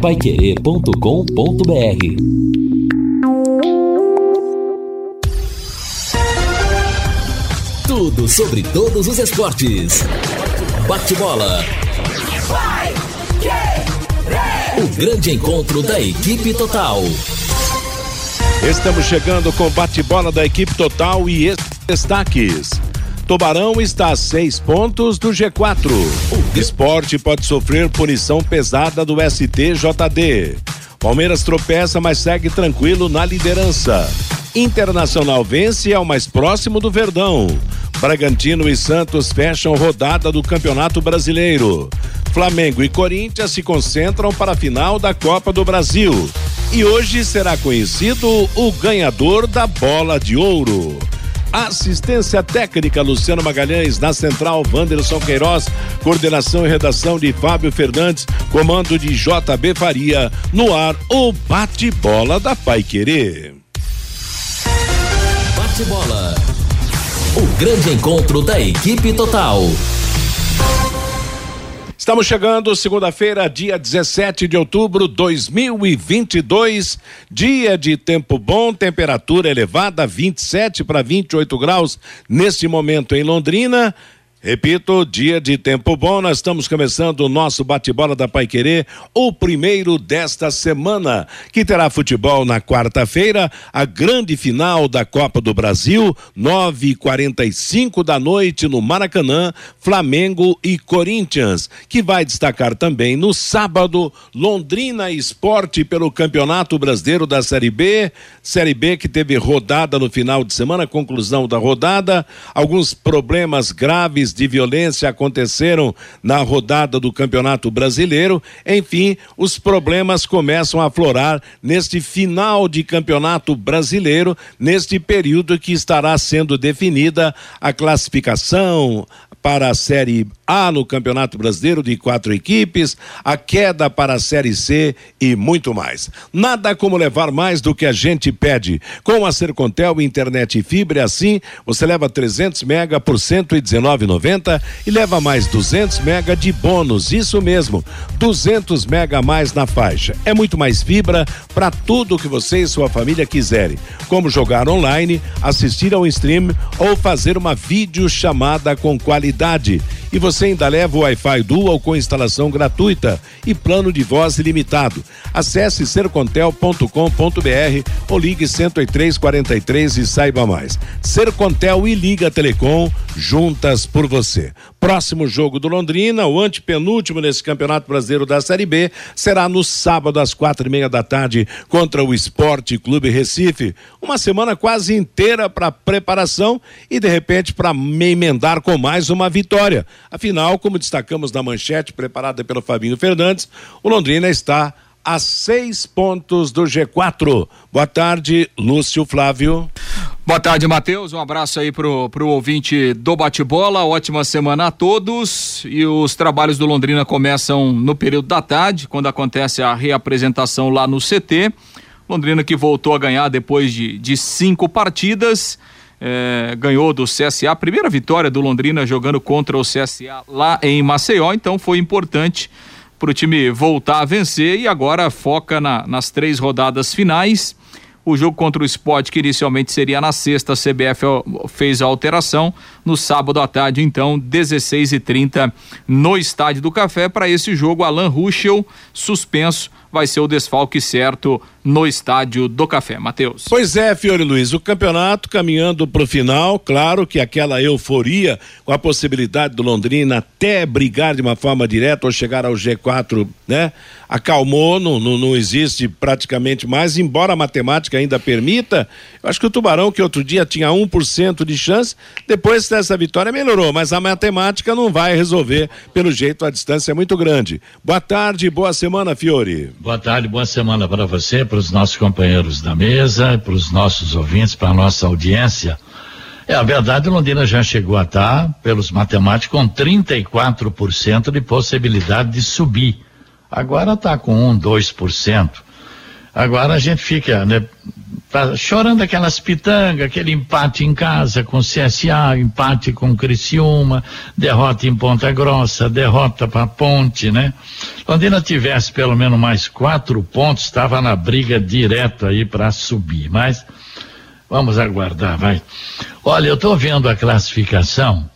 paiquerê.com.br Tudo sobre todos os esportes. Bate-bola. O grande encontro da equipe total. Estamos chegando com bate-bola da equipe total e destaques. Tubarão está a seis pontos do G4. O esporte pode sofrer punição pesada do STJD. Palmeiras tropeça, mas segue tranquilo na liderança. Internacional vence e é o mais próximo do Verdão. Bragantino e Santos fecham rodada do Campeonato Brasileiro. Flamengo e Corinthians se concentram para a final da Copa do Brasil. E hoje será conhecido o ganhador da bola de ouro. Assistência técnica Luciano Magalhães, na central Wanderson Queiroz, coordenação e redação de Fábio Fernandes, comando de JB Faria, no ar o bate-bola da Pai Querer. Bate-bola. O grande encontro da equipe total. Estamos chegando segunda-feira, dia 17 de outubro de 2022, dia de tempo bom, temperatura elevada, 27 para 28 graus neste momento em Londrina. Repito, dia de tempo bom, nós estamos começando o nosso bate-bola da Pai Querer, o primeiro desta semana, que terá futebol na quarta-feira, a grande final da Copa do Brasil, nove e quarenta e cinco da noite no Maracanã, Flamengo e Corinthians, que vai destacar também no sábado, Londrina Esporte pelo Campeonato Brasileiro da Série B, Série B que teve rodada no final de semana, conclusão da rodada, alguns problemas graves de violência aconteceram na rodada do Campeonato Brasileiro. Enfim, os problemas começam a aflorar neste final de Campeonato Brasileiro, neste período que estará sendo definida a classificação, para a Série A no Campeonato Brasileiro de quatro equipes, a queda para a Série C e muito mais. Nada como levar mais do que a gente pede. Com a Sercontel internet e fibra, assim você leva 300 mega por 119,90 e leva mais 200 mega de bônus. Isso mesmo, 200 mega a mais na faixa. É muito mais fibra para tudo que você e sua família quiserem, como jogar online, assistir ao stream ou fazer uma videochamada com qualidade qualidade. E você ainda leva o Wi-Fi Dual com instalação gratuita e plano de voz ilimitado. Acesse sercontel.com.br ou ligue 10343 e saiba mais. Sercontel e Liga Telecom juntas por você. Próximo jogo do Londrina, o antepenúltimo nesse Campeonato Brasileiro da Série B, será no sábado às quatro e meia da tarde contra o Esporte Clube Recife. Uma semana quase inteira para preparação e de repente para me emendar com mais uma vitória. Afinal, como destacamos na manchete preparada pelo Fabinho Fernandes, o Londrina está a seis pontos do G4. Boa tarde, Lúcio Flávio. Boa tarde, Matheus. Um abraço aí pro, pro ouvinte do bate-bola. Ótima semana a todos. E os trabalhos do Londrina começam no período da tarde, quando acontece a reapresentação lá no CT. Londrina que voltou a ganhar depois de, de cinco partidas é, ganhou do CSA, primeira vitória do Londrina jogando contra o CSA lá em Maceió, então foi importante para o time voltar a vencer e agora foca na, nas três rodadas finais. O jogo contra o Sport, que inicialmente seria na sexta, a CBF fez a alteração. No sábado à tarde, então, 16 e 30 no Estádio do Café. Para esse jogo, Alan Ruschel, suspenso, vai ser o desfalque certo no estádio do Café. Matheus. Pois é, Fiore Luiz, o campeonato caminhando para o final, claro que aquela euforia com a possibilidade do Londrina até brigar de uma forma direta ou chegar ao G4, né? Acalmou, não, não, não existe praticamente mais, embora a matemática ainda permita. Eu acho que o Tubarão, que outro dia tinha 1% de chance, depois dessa vitória melhorou, mas a matemática não vai resolver, pelo jeito a distância é muito grande. Boa tarde, boa semana, Fiore. Boa tarde, boa semana para você, para os nossos companheiros da mesa, para os nossos ouvintes, para a nossa audiência. É, a verdade, Londrina já chegou a estar, pelos matemáticos, com 34% de possibilidade de subir. Agora está com 1, 2%. Agora a gente fica, né, tá chorando aquelas pitangas, aquele empate em casa com CSA, empate com Criciúma, derrota em Ponta Grossa, derrota para Ponte, né? Londrina tivesse pelo menos mais quatro pontos, estava na briga direto aí para subir, mas vamos aguardar, vai. Olha, eu estou vendo a classificação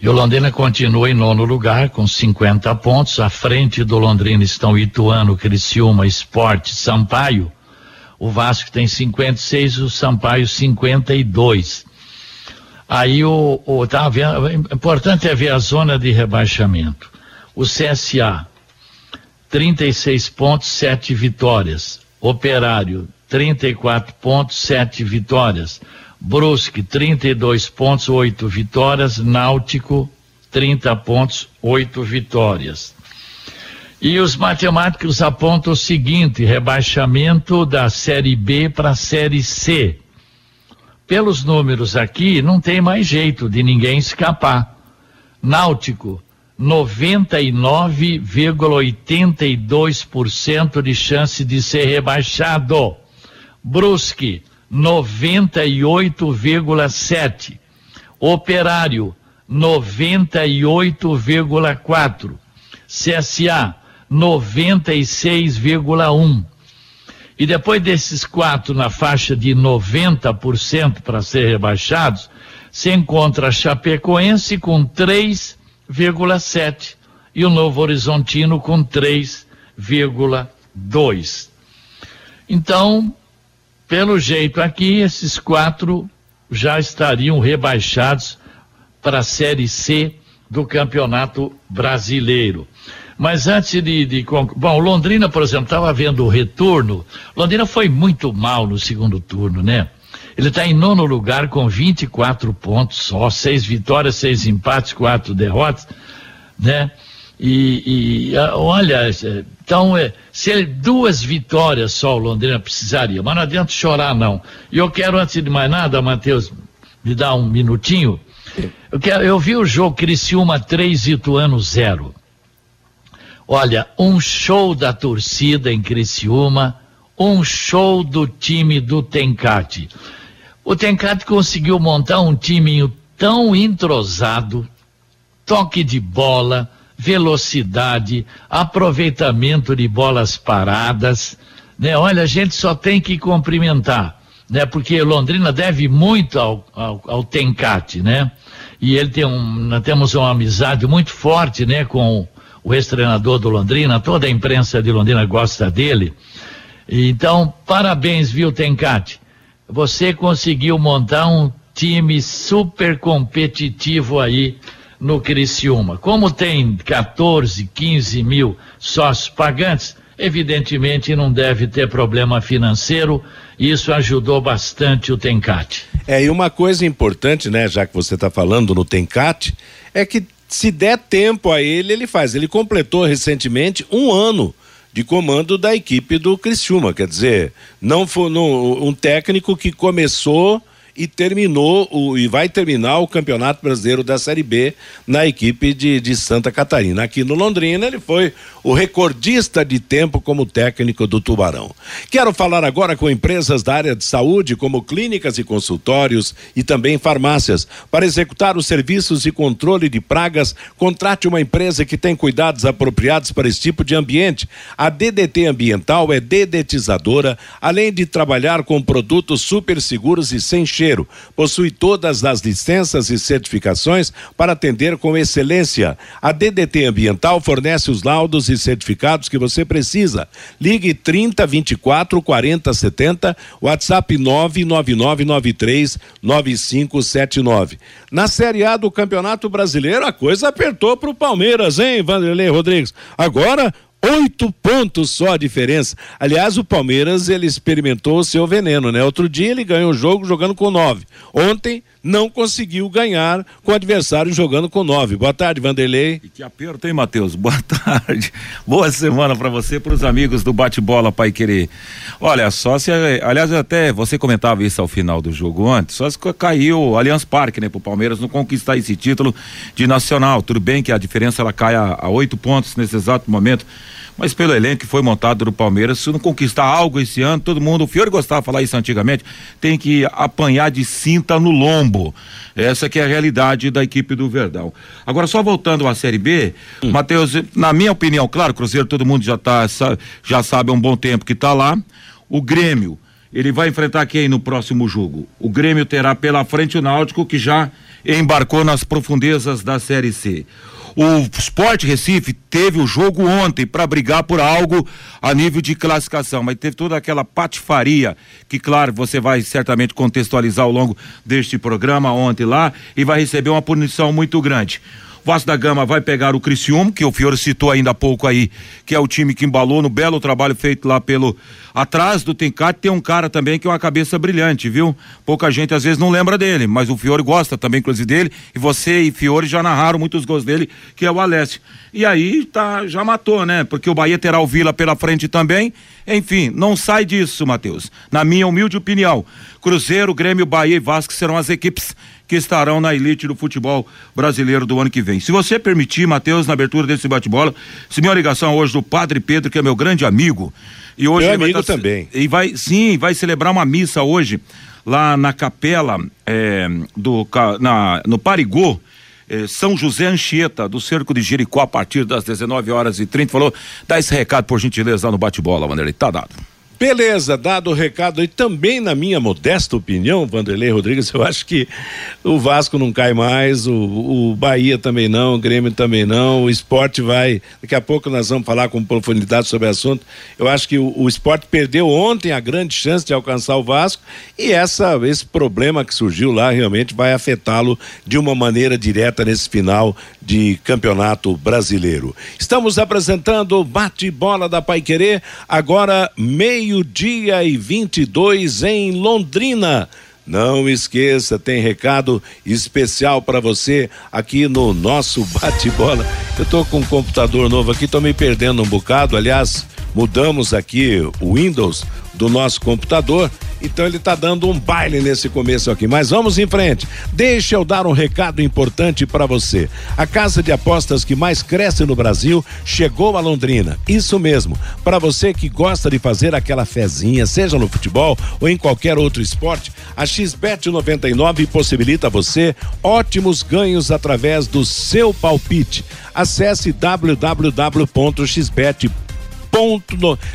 e o Londrina continua em nono lugar com 50 pontos. À frente do Londrina estão Ituano, Criciúma, Esporte, Sampaio. O Vasco tem 56, o Sampaio 52. Aí o, o tá vendo, importante é ver a zona de rebaixamento. O CSA 36 pontos, 7 vitórias. Operário 34 pontos, 7 vitórias. Brusque, 32 pontos, 8 vitórias. Náutico, 30 pontos, 8 vitórias. E os matemáticos apontam o seguinte: rebaixamento da Série B para a Série C. Pelos números aqui, não tem mais jeito de ninguém escapar. Náutico, 99,82% de chance de ser rebaixado. Brusque, 98,7. Operário, 98,4. CSA, 96,1. E depois desses quatro na faixa de 90% para ser rebaixados, se encontra a Chapecoense com 3,7 e o Novo Horizontino com 3,2. Então, pelo jeito aqui, esses quatro já estariam rebaixados para a Série C do Campeonato Brasileiro. Mas antes de, de. Bom, Londrina, por exemplo, estava vendo o retorno. Londrina foi muito mal no segundo turno, né? Ele está em nono lugar com 24 pontos só, seis vitórias, seis empates, quatro derrotas, né? E, e olha, então, é, se ele, duas vitórias só o Londrina precisaria, mas não adianta chorar, não. E eu quero, antes de mais nada, Matheus, me dar um minutinho. Eu, quero, eu vi o jogo Criciúma 3, Ituano 0. Olha, um show da torcida em Criciúma, um show do time do Tencate. O Tencate conseguiu montar um time tão entrosado, toque de bola, velocidade, aproveitamento de bolas paradas, né? Olha, a gente só tem que cumprimentar, né? Porque Londrina deve muito ao, ao, ao Tencate, né? E ele tem um, nós temos uma amizade muito forte, né? Com o ex-treinador do Londrina, toda a imprensa de Londrina gosta dele. Então, parabéns, viu, Tencate? Você conseguiu montar um time super competitivo aí no Criciúma. Como tem 14, 15 mil sócios pagantes, evidentemente não deve ter problema financeiro. Isso ajudou bastante o Tencate. É, e uma coisa importante, né, já que você está falando no Tencate, é que se der tempo a ele, ele faz. Ele completou recentemente um ano de comando da equipe do Criciúma, quer dizer, não foi um técnico que começou e terminou o, e vai terminar o Campeonato Brasileiro da Série B na equipe de, de Santa Catarina. Aqui no Londrina, ele foi o recordista de tempo como técnico do Tubarão. Quero falar agora com empresas da área de saúde, como clínicas e consultórios e também farmácias. Para executar os serviços de controle de pragas, contrate uma empresa que tem cuidados apropriados para esse tipo de ambiente. A DDT Ambiental é dedetizadora, além de trabalhar com produtos super seguros e sem cheiro cheiro. Possui todas as licenças e certificações para atender com excelência. A DDT Ambiental fornece os laudos e certificados que você precisa. Ligue 30 24 40 70, WhatsApp 99993 9579. Na Série A do Campeonato Brasileiro, a coisa apertou para o Palmeiras, hein, Vanderlei Rodrigues? Agora oito pontos só a diferença. Aliás, o Palmeiras ele experimentou o seu veneno, né? Outro dia ele ganhou o jogo jogando com nove. Ontem não conseguiu ganhar com o adversário jogando com nove. Boa tarde, Vanderlei. E que aperto, hein, Matheus? Boa tarde. Boa semana para você, para os amigos do bate-bola Pai Querer. Olha, só se. Aliás, até você comentava isso ao final do jogo antes, só se caiu o Allianz Parque, né, pro Palmeiras não conquistar esse título de nacional. Tudo bem que a diferença ela cai a oito pontos nesse exato momento mas pelo elenco que foi montado do Palmeiras, se não conquistar algo esse ano, todo mundo, o Fiore gostava de falar isso antigamente, tem que apanhar de cinta no lombo. Essa que é a realidade da equipe do Verdão. Agora, só voltando à Série B, hum. Matheus, na minha opinião, claro, Cruzeiro todo mundo já tá, já sabe há um bom tempo que está lá. O Grêmio, ele vai enfrentar quem no próximo jogo? O Grêmio terá pela frente o Náutico, que já embarcou nas profundezas da Série C. O Sport Recife teve o jogo ontem para brigar por algo a nível de classificação, mas teve toda aquela patifaria que, claro, você vai certamente contextualizar ao longo deste programa ontem lá e vai receber uma punição muito grande. Vasco da Gama vai pegar o Criciúma, que o Fiore citou ainda há pouco aí, que é o time que embalou no belo trabalho feito lá pelo. Atrás do Tencate tem um cara também que é uma cabeça brilhante, viu? Pouca gente às vezes não lembra dele, mas o Fiore gosta também, inclusive, dele. E você e Fiore já narraram muitos gols dele, que é o Alessio. E aí tá, já matou, né? Porque o Bahia terá o Vila pela frente também. Enfim, não sai disso, Matheus. Na minha humilde opinião. Cruzeiro, Grêmio, Bahia e Vasco serão as equipes que estarão na elite do futebol brasileiro do ano que vem. Se você permitir, Matheus, na abertura desse bate-bola, se minha ligação hoje do Padre Pedro, que é meu grande amigo, e hoje meu amigo tá, também. E vai, sim, vai celebrar uma missa hoje lá na capela é, do na, no Parigô. É, São José Anchieta, do Cerco de Jericó, a partir das 19 horas e 30 falou: dá esse recado, por gentileza, lá no bate-bola, Vanderlei. Tá dado. Beleza, dado o recado e também na minha modesta opinião, Vanderlei Rodrigues, eu acho que o Vasco não cai mais, o, o Bahia também não, o Grêmio também não, o esporte vai, daqui a pouco nós vamos falar com profundidade sobre o assunto, eu acho que o, o esporte perdeu ontem a grande chance de alcançar o Vasco e essa, esse problema que surgiu lá realmente vai afetá-lo de uma maneira direta nesse final de campeonato brasileiro. Estamos apresentando o bate-bola da Pai Querer, agora meio meio-dia e 22 em Londrina. Não esqueça, tem recado especial para você aqui no nosso bate-bola. Eu tô com um computador novo aqui, tô me perdendo um bocado. Aliás, mudamos aqui o Windows do nosso computador então ele está dando um baile nesse começo aqui. Mas vamos em frente. Deixa eu dar um recado importante para você. A casa de apostas que mais cresce no Brasil chegou a Londrina. Isso mesmo. Para você que gosta de fazer aquela fezinha, seja no futebol ou em qualquer outro esporte, a XBET 99 possibilita você ótimos ganhos através do seu palpite. Acesse www.xbet.com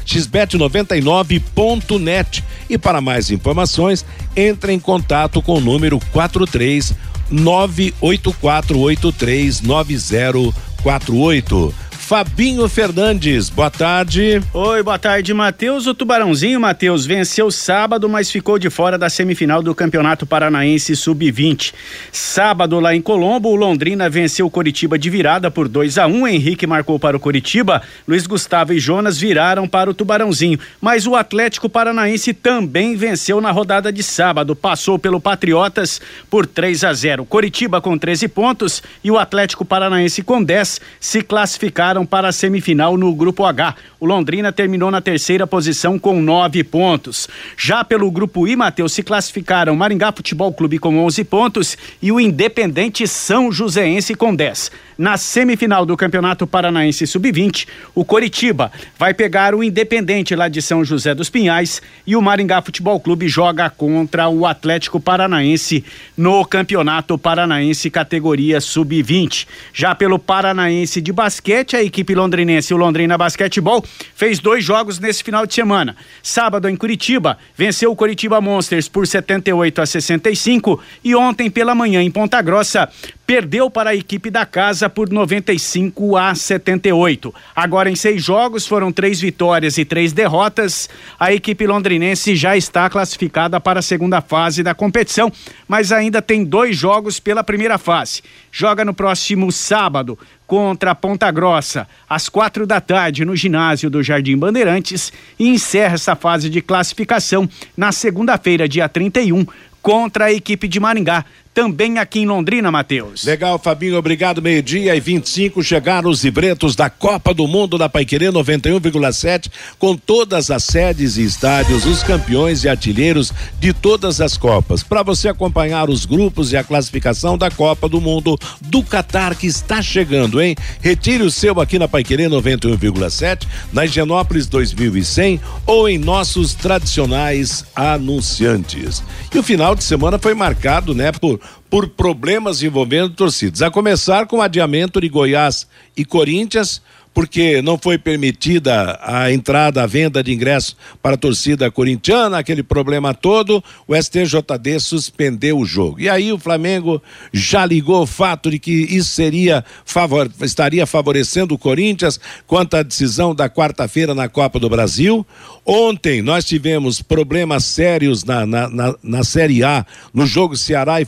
xbet99.net e para mais informações entre em contato com o número 43 984839048 Fabinho Fernandes, boa tarde. Oi, boa tarde, Matheus. O Tubarãozinho, Matheus, venceu sábado, mas ficou de fora da semifinal do Campeonato Paranaense Sub-20. Sábado, lá em Colombo, o Londrina venceu o Coritiba de virada por 2 a 1 um. Henrique marcou para o Coritiba, Luiz Gustavo e Jonas viraram para o Tubarãozinho. Mas o Atlético Paranaense também venceu na rodada de sábado, passou pelo Patriotas por 3 a 0. Coritiba com 13 pontos e o Atlético Paranaense com 10 se classificaram para a semifinal no Grupo H. O Londrina terminou na terceira posição com nove pontos. Já pelo Grupo I, Matheus, se classificaram Maringá Futebol Clube com 11 pontos e o Independente São Joséense com 10. Na semifinal do Campeonato Paranaense Sub-20, o Coritiba vai pegar o Independente lá de São José dos Pinhais e o Maringá Futebol Clube joga contra o Atlético Paranaense no Campeonato Paranaense categoria Sub-20. Já pelo Paranaense de basquete, a equipe londrinense, o Londrina Basquetebol, fez dois jogos nesse final de semana. Sábado em Curitiba, venceu o Curitiba Monsters por 78 a 65 e ontem pela manhã em Ponta Grossa, perdeu para a equipe da casa por 95 a 78. Agora em seis jogos foram três vitórias e três derrotas. A equipe londrinense já está classificada para a segunda fase da competição, mas ainda tem dois jogos pela primeira fase. Joga no próximo sábado contra Ponta Grossa, às quatro da tarde, no ginásio do Jardim Bandeirantes, e encerra essa fase de classificação na segunda-feira, dia 31, contra a equipe de Maringá também aqui em Londrina, Matheus. Legal, Fabinho, obrigado. Meio-dia e 25 chegaram os livretos da Copa do Mundo da Paiquerê 91,7 com todas as sedes e estádios, os campeões e artilheiros de todas as Copas. Para você acompanhar os grupos e a classificação da Copa do Mundo do Catar que está chegando, hein? Retire o seu aqui na Paiquerê 91,7, na Higienópolis 2100 ou em nossos tradicionais anunciantes. E o final de semana foi marcado, né, por por problemas envolvendo torcidas. A começar com o adiamento de Goiás e Corinthians, porque não foi permitida a entrada, a venda de ingressos para a torcida corintiana, aquele problema todo, o STJD suspendeu o jogo. E aí o Flamengo já ligou o fato de que isso seria favor, estaria favorecendo o Corinthians quanto à decisão da quarta-feira na Copa do Brasil. Ontem nós tivemos problemas sérios na, na, na, na Série A, no jogo Ceará e,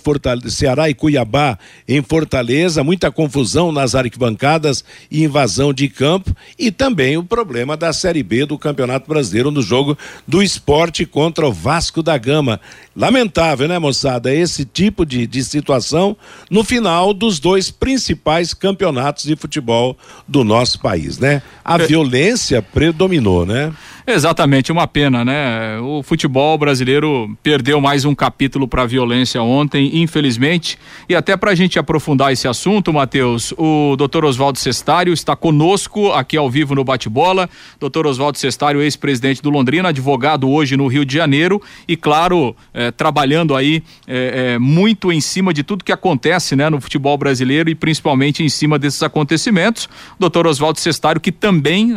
Ceará e Cuiabá em Fortaleza, muita confusão nas arquibancadas e invasão de campo e também o problema da Série B do Campeonato Brasileiro no jogo do esporte contra o Vasco da Gama. Lamentável, né, moçada? Esse tipo de, de situação no final dos dois principais campeonatos de futebol do nosso país, né? A é. violência predominou, né? Exatamente, uma pena, né? O futebol brasileiro perdeu mais um capítulo para a violência ontem, infelizmente. E até para a gente aprofundar esse assunto, Matheus, o doutor Oswaldo Cestário está conosco aqui ao vivo no Bate-Bola. Doutor Oswaldo Cestário, ex-presidente do Londrina, advogado hoje no Rio de Janeiro e, claro, eh, trabalhando aí eh, eh, muito em cima de tudo que acontece né, no futebol brasileiro e principalmente em cima desses acontecimentos. Doutor Oswaldo Cestário, que também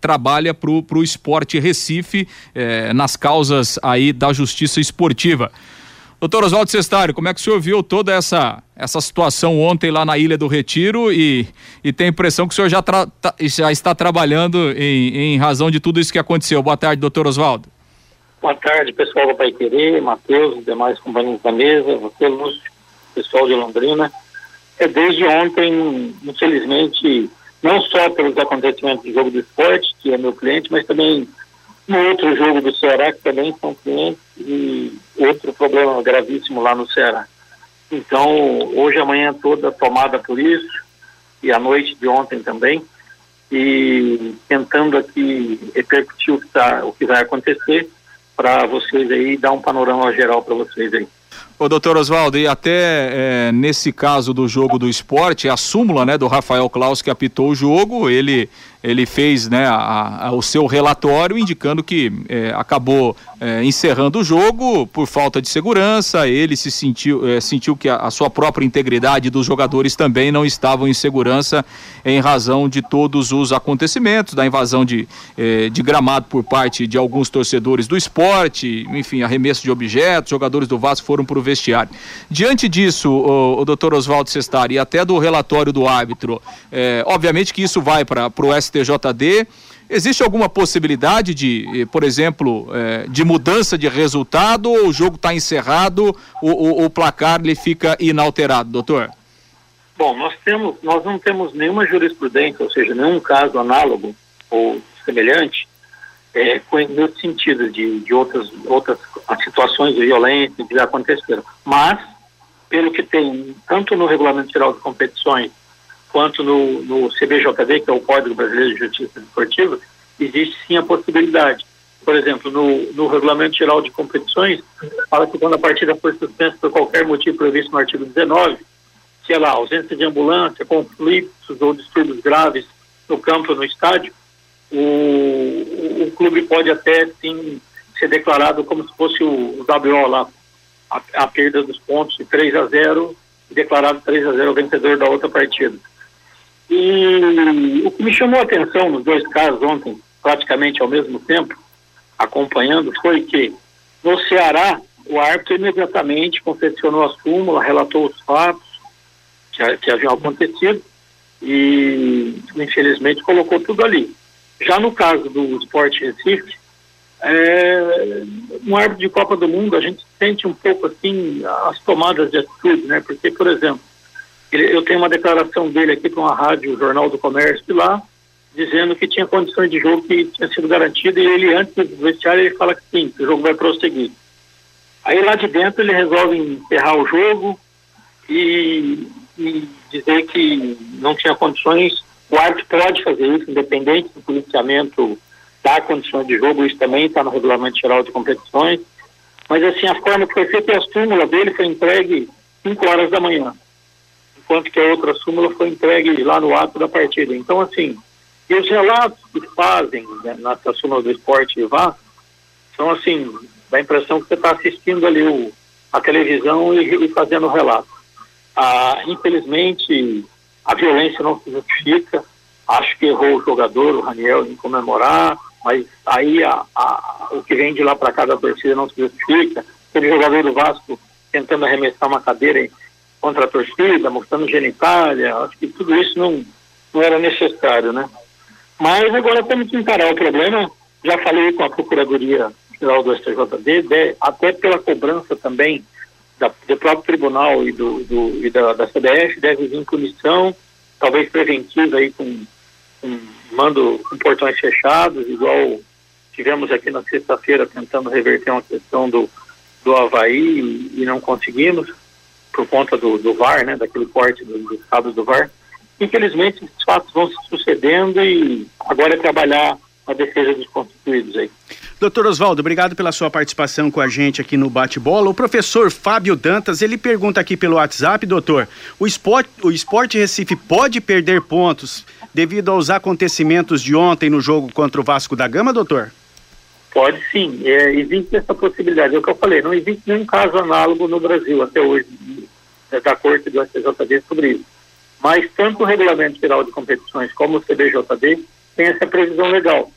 trabalha para o esporte Recife eh, nas causas aí da justiça esportiva. Doutor Oswaldo Cestário, como é que o senhor viu toda essa, essa situação ontem lá na Ilha do Retiro e, e tem a impressão que o senhor já, tra, tá, já está trabalhando em, em razão de tudo isso que aconteceu. Boa tarde, doutor Oswaldo. Boa tarde, pessoal do Pai Querer, Matheus, demais companheiros da mesa, você, Lúcio, pessoal de Londrina. É, desde ontem, infelizmente, não só pelos acontecimentos do jogo do esporte, que é meu cliente, mas também no outro jogo do Ceará, que também são clientes, e outro problema gravíssimo lá no Ceará. Então, hoje, amanhã toda tomada por isso, e a noite de ontem também, e tentando aqui repercutir o que, tá, o que vai acontecer para vocês aí, dar um panorama geral para vocês aí. Ô, doutor Oswaldo, e até é, nesse caso do jogo do esporte, a súmula né, do Rafael Klaus que apitou o jogo, ele ele fez né, a, a, o seu relatório indicando que é, acabou é, encerrando o jogo por falta de segurança. Ele se sentiu, é, sentiu que a, a, sua própria integridade dos jogadores também não estavam em segurança em razão de todos os acontecimentos, da invasão de, é, de gramado por parte de alguns torcedores do esporte, enfim, arremesso de objetos, jogadores do Vasco foram para o vestiário. Diante disso, o, o doutor Oswaldo Sestari, e até do relatório do árbitro, é, obviamente que isso vai para o STJD. Existe alguma possibilidade de, eh, por exemplo, eh, de mudança de resultado ou o jogo está encerrado, o, o, o, placar ele fica inalterado, doutor? Bom, nós temos, nós não temos nenhuma jurisprudência, ou seja, nenhum caso análogo ou semelhante, é, nesse sentido de, de outras, outras situações de violência que já aconteceram. Mas, pelo que tem, tanto no Regulamento Geral de Competições quanto no, no CBJD, que é o Código Brasileiro de Justiça Desportiva, existe sim a possibilidade. Por exemplo, no, no Regulamento Geral de Competições, fala que quando a partida for suspensa por qualquer motivo previsto no artigo 19, sei lá, ausência de ambulância, conflitos ou distúrbios graves no campo ou no estádio, o, o, o, clube pode até sim ser declarado como se fosse o, o WO lá, a, a, perda dos pontos de 3 a 0 e declarado 3 a 0 o vencedor da outra partida. E o que me chamou a atenção nos dois casos ontem, praticamente ao mesmo tempo, acompanhando, foi que no Ceará o árbitro imediatamente confeccionou a súmula, relatou os fatos que, que haviam acontecido e infelizmente colocou tudo ali. Já no caso do Sport Recife, é, um árbitro de Copa do Mundo, a gente sente um pouco assim as tomadas de atitude, né? Porque, por exemplo, ele, eu tenho uma declaração dele aqui para uma rádio, Jornal do Comércio lá, dizendo que tinha condições de jogo que tinha sido garantida e ele, antes do vestiário, ele fala que sim, que o jogo vai prosseguir. Aí lá de dentro ele resolve encerrar o jogo, e, e dizer que não tinha condições. O árbitro pode fazer isso, independente do policiamento dar condições de jogo, isso também está no regulamento geral de competições. Mas assim, a forma que foi feita, a súmula dele foi entregue 5 horas da manhã, enquanto que a outra súmula foi entregue lá no ato da partida. Então, assim, e os relatos que fazem né, nessa súmula do esporte e vá, são assim, dá a impressão que você está assistindo ali o, a televisão e, e fazendo o relato. Ah, infelizmente, a violência não se justifica. Acho que errou o jogador, o Raniel, em comemorar, mas aí a, a, o que vem de lá para cá da torcida não se justifica. Aquele jogador do Vasco tentando arremessar uma cadeira contra a torcida, mostrando genitália, acho que tudo isso não, não era necessário, né? Mas agora temos que encarar o problema. Já falei com a Procuradoria Geral do STJD, de, até pela cobrança também da, do próprio tribunal e, do, do e da, da CBF, deve vir punição, talvez preventiva aí com, com mando com portões fechados, igual tivemos aqui na sexta-feira tentando reverter uma questão do, do Havaí e, e não conseguimos, por conta do, do VAR, né, daquele corte dos do estados do VAR. Infelizmente, os fatos vão se sucedendo e agora é trabalhar a defesa dos constituídos aí. Doutor Oswaldo, obrigado pela sua participação com a gente aqui no Bate-Bola. O professor Fábio Dantas, ele pergunta aqui pelo WhatsApp, doutor, o esporte, o esporte Recife pode perder pontos devido aos acontecimentos de ontem no jogo contra o Vasco da Gama, doutor? Pode sim, é, existe essa possibilidade. É o que eu falei, não existe nenhum caso análogo no Brasil até hoje, da Corte do STJD sobre isso. Mas tanto o Regulamento Geral de Competições como o CBJD tem essa previsão legal.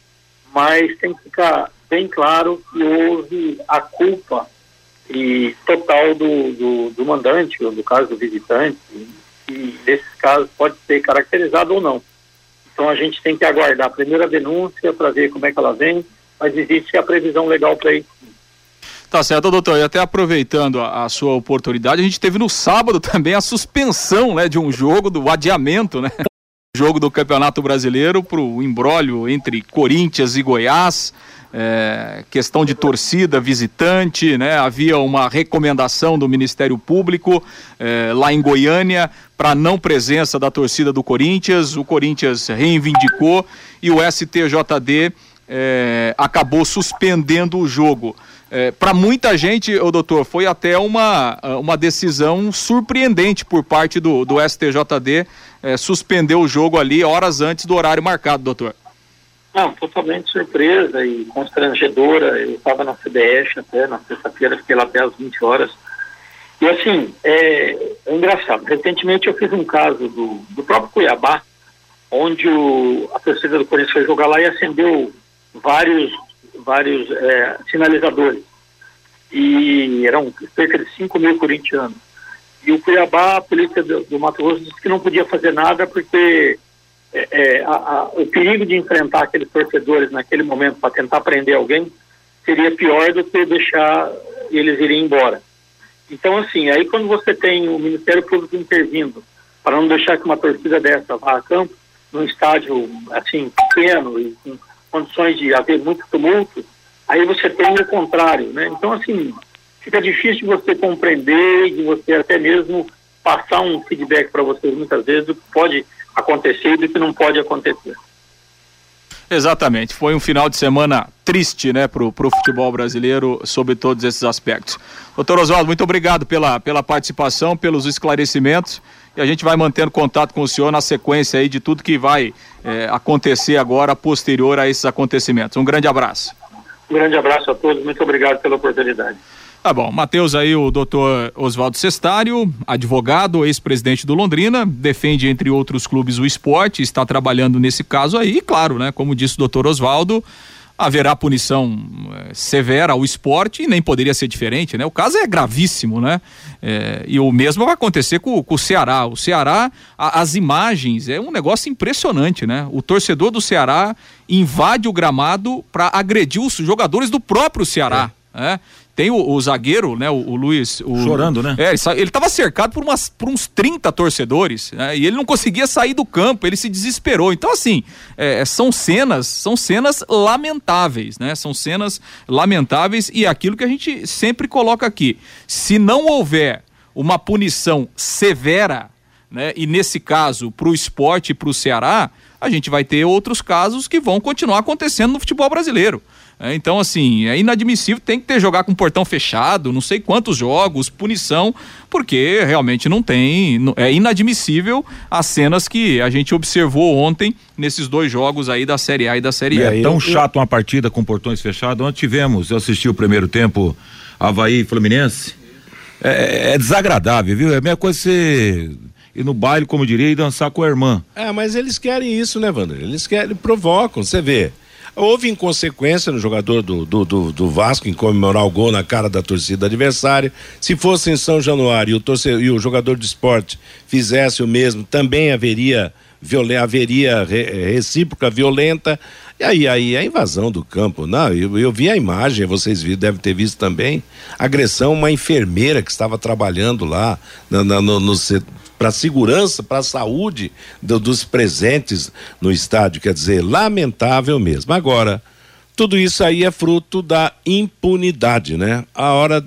Mas tem que ficar bem claro que houve a culpa e total do, do, do mandante, ou do caso do visitante, e nesses casos pode ser caracterizado ou não. Então a gente tem que aguardar a primeira denúncia para ver como é que ela vem, mas existe a previsão legal para isso. Tá certo, doutor. E até aproveitando a, a, sua oportunidade, a gente teve no sábado também a suspensão né, de um jogo, do adiamento, né? Jogo do Campeonato Brasileiro para o embrólio entre Corinthians e Goiás é, questão de torcida visitante, né? Havia uma recomendação do Ministério Público é, lá em Goiânia para não presença da torcida do Corinthians. O Corinthians reivindicou e o STJD é, acabou suspendendo o jogo. É, para muita gente, o doutor, foi até uma, uma decisão surpreendente por parte do, do STJD é, suspender o jogo ali horas antes do horário marcado, doutor. Não, totalmente surpresa e constrangedora. Eu estava na CBF até na sexta-feira, fiquei lá até às 20 horas. E assim, é, é, engraçado. Recentemente eu fiz um caso do, do próprio Cuiabá, onde o, a torcida do Corinthians foi jogar lá e acendeu vários, vários é, sinalizadores. E eram cerca de 5 mil corintianos. E o Cuiabá, a polícia do, do Mato Grosso, disse que não podia fazer nada porque é, é, a, a, o perigo de enfrentar aqueles torcedores naquele momento para tentar prender alguém seria pior do que deixar eles irem embora. Então, assim, aí quando você tem o Ministério Público intervindo para não deixar que uma torcida dessa vá a campo, num estádio, assim, pequeno e com condições de haver muito tumulto, aí você tem o contrário, né? Então, assim, fica difícil você compreender e você até mesmo passar um feedback para vocês muitas vezes do que pode acontecer e do que não pode acontecer. Exatamente, foi um final de semana triste, né, pro, pro futebol brasileiro sobre todos esses aspectos. Doutor Oswaldo, muito obrigado pela, pela participação, pelos esclarecimentos e a gente vai mantendo contato com o senhor na sequência aí de tudo que vai é, acontecer agora posterior a esses acontecimentos. Um grande abraço. Um grande abraço a todos, muito obrigado pela oportunidade. Tá bom, Matheus aí, o doutor Oswaldo Cestário, advogado, ex-presidente do Londrina, defende, entre outros clubes, o esporte, está trabalhando nesse caso aí, e claro, né, como disse o doutor Oswaldo, haverá punição é, severa ao esporte e nem poderia ser diferente, né? O caso é gravíssimo, né? É, e o mesmo vai acontecer com, com o Ceará. O Ceará, a, as imagens, é um negócio impressionante, né? O torcedor do Ceará invade o gramado para agredir os jogadores do próprio Ceará. É. Né? Tem o, o zagueiro, né? O, o Luiz. O, Chorando, né? É, ele estava cercado por, umas, por uns 30 torcedores, né? E ele não conseguia sair do campo, ele se desesperou. Então, assim, é, são cenas, são cenas lamentáveis, né? São cenas lamentáveis e aquilo que a gente sempre coloca aqui. Se não houver uma punição severa, né? E nesse caso, para o esporte e para o Ceará, a gente vai ter outros casos que vão continuar acontecendo no futebol brasileiro. É, então, assim, é inadmissível, tem que ter jogar com portão fechado, não sei quantos jogos, punição, porque realmente não tem. É inadmissível as cenas que a gente observou ontem nesses dois jogos aí da Série A e da Série é, E. É tão eu, chato uma partida com portões fechados. Ontem tivemos, eu assisti o primeiro tempo, Havaí e Fluminense. É, é desagradável, viu? É a mesma coisa você ir no baile, como diria, e dançar com a irmã. É, mas eles querem isso, né, Wander? Eles querem, provocam, você vê. Houve inconsequência no jogador do, do, do, do, Vasco em comemorar o gol na cara da torcida adversária. Se fosse em São Januário e o, torcedor, e o jogador de esporte fizesse o mesmo, também haveria, violen, haveria re, recíproca violenta. E aí, aí a invasão do campo. Não, eu, eu vi a imagem, vocês devem ter visto também. Agressão, uma enfermeira que estava trabalhando lá no, no, no para a segurança, para a saúde do, dos presentes no estádio. Quer dizer, lamentável mesmo. Agora, tudo isso aí é fruto da impunidade, né? A hora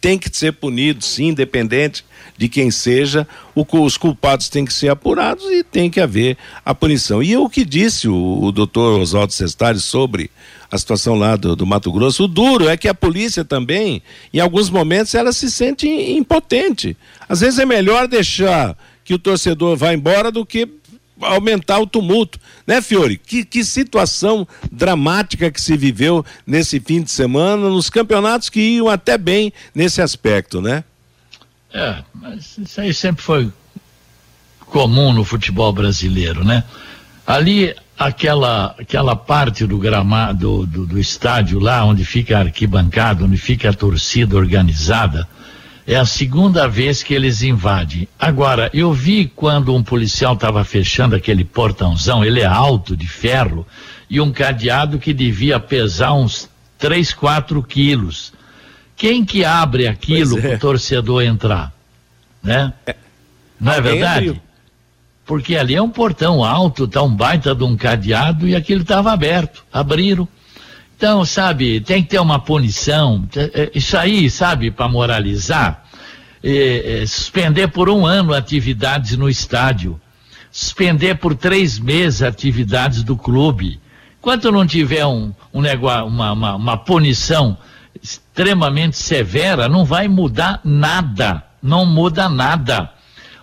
tem que ser punido, sim, independente de quem seja, os culpados têm que ser apurados e tem que haver a punição. E o que disse o, o doutor Oswaldo Sestari sobre a situação lá do, do, Mato Grosso. O duro é que a polícia também, em alguns momentos, ela se sente impotente. Às vezes é melhor deixar que o torcedor vá embora do que aumentar o tumulto, né, Fiore? Que, que situação dramática que se viveu nesse fim de semana, nos campeonatos que iam até bem nesse aspecto, né? É, mas isso aí sempre foi comum no futebol brasileiro, né? Ali aquela, aquela parte do gramado do, do estádio lá onde fica a arquibancada, onde fica a torcida organizada, é a segunda vez que eles invadem. Agora, eu vi quando um policial estava fechando aquele portãozão, ele é alto, de ferro, e um cadeado que devia pesar uns 3, 4 quilos. Quem que abre aquilo é. para o torcedor entrar? Né? É. Não é verdade? Porque ali é um portão alto, tá um baita de um cadeado e aquilo estava aberto, abriram. Então, sabe, tem que ter uma punição, é, isso aí, sabe, para moralizar, é, é, suspender por um ano atividades no estádio, suspender por três meses atividades do clube. Enquanto não tiver um, um negócio, uma, uma, uma punição extremamente severa, não vai mudar nada, não muda nada.